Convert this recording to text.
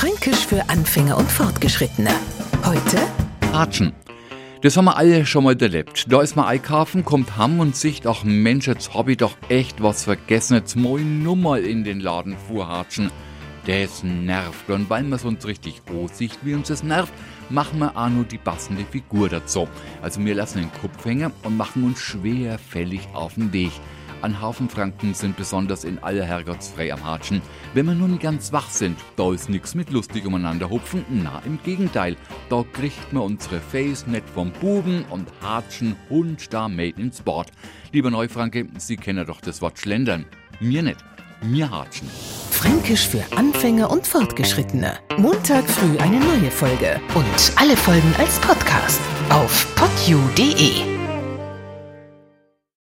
Fränkisch für Anfänger und Fortgeschrittene. Heute Hatschen. Das haben wir alle schon mal erlebt. Da ist man einkaufen, kommt ham und sicht, ach Mensch, jetzt hab ich doch echt was vergessen. Jetzt muss ich nur mal in den Laden fuhrhatschen. Das nervt. Und weil man uns richtig aussicht, wie uns das nervt, machen wir auch nur die passende Figur dazu. Also wir lassen den Kopf hängen und machen uns schwerfällig auf den Weg. An Hafenfranken sind besonders in aller Herrgottsfrei am Hatschen. Wenn wir nun ganz wach sind, da ist nix mit lustig umeinander hupfen, na im Gegenteil. Da kriegt man unsere Face nicht vom Buben und Hatschen Hund da made in Sport. Lieber Neufranke, Sie kennen doch das Wort Schlendern. Mir nicht. Mir Hatschen. Fränkisch für Anfänger und Fortgeschrittene. Montag früh eine neue Folge. Und alle Folgen als Podcast auf podu.de.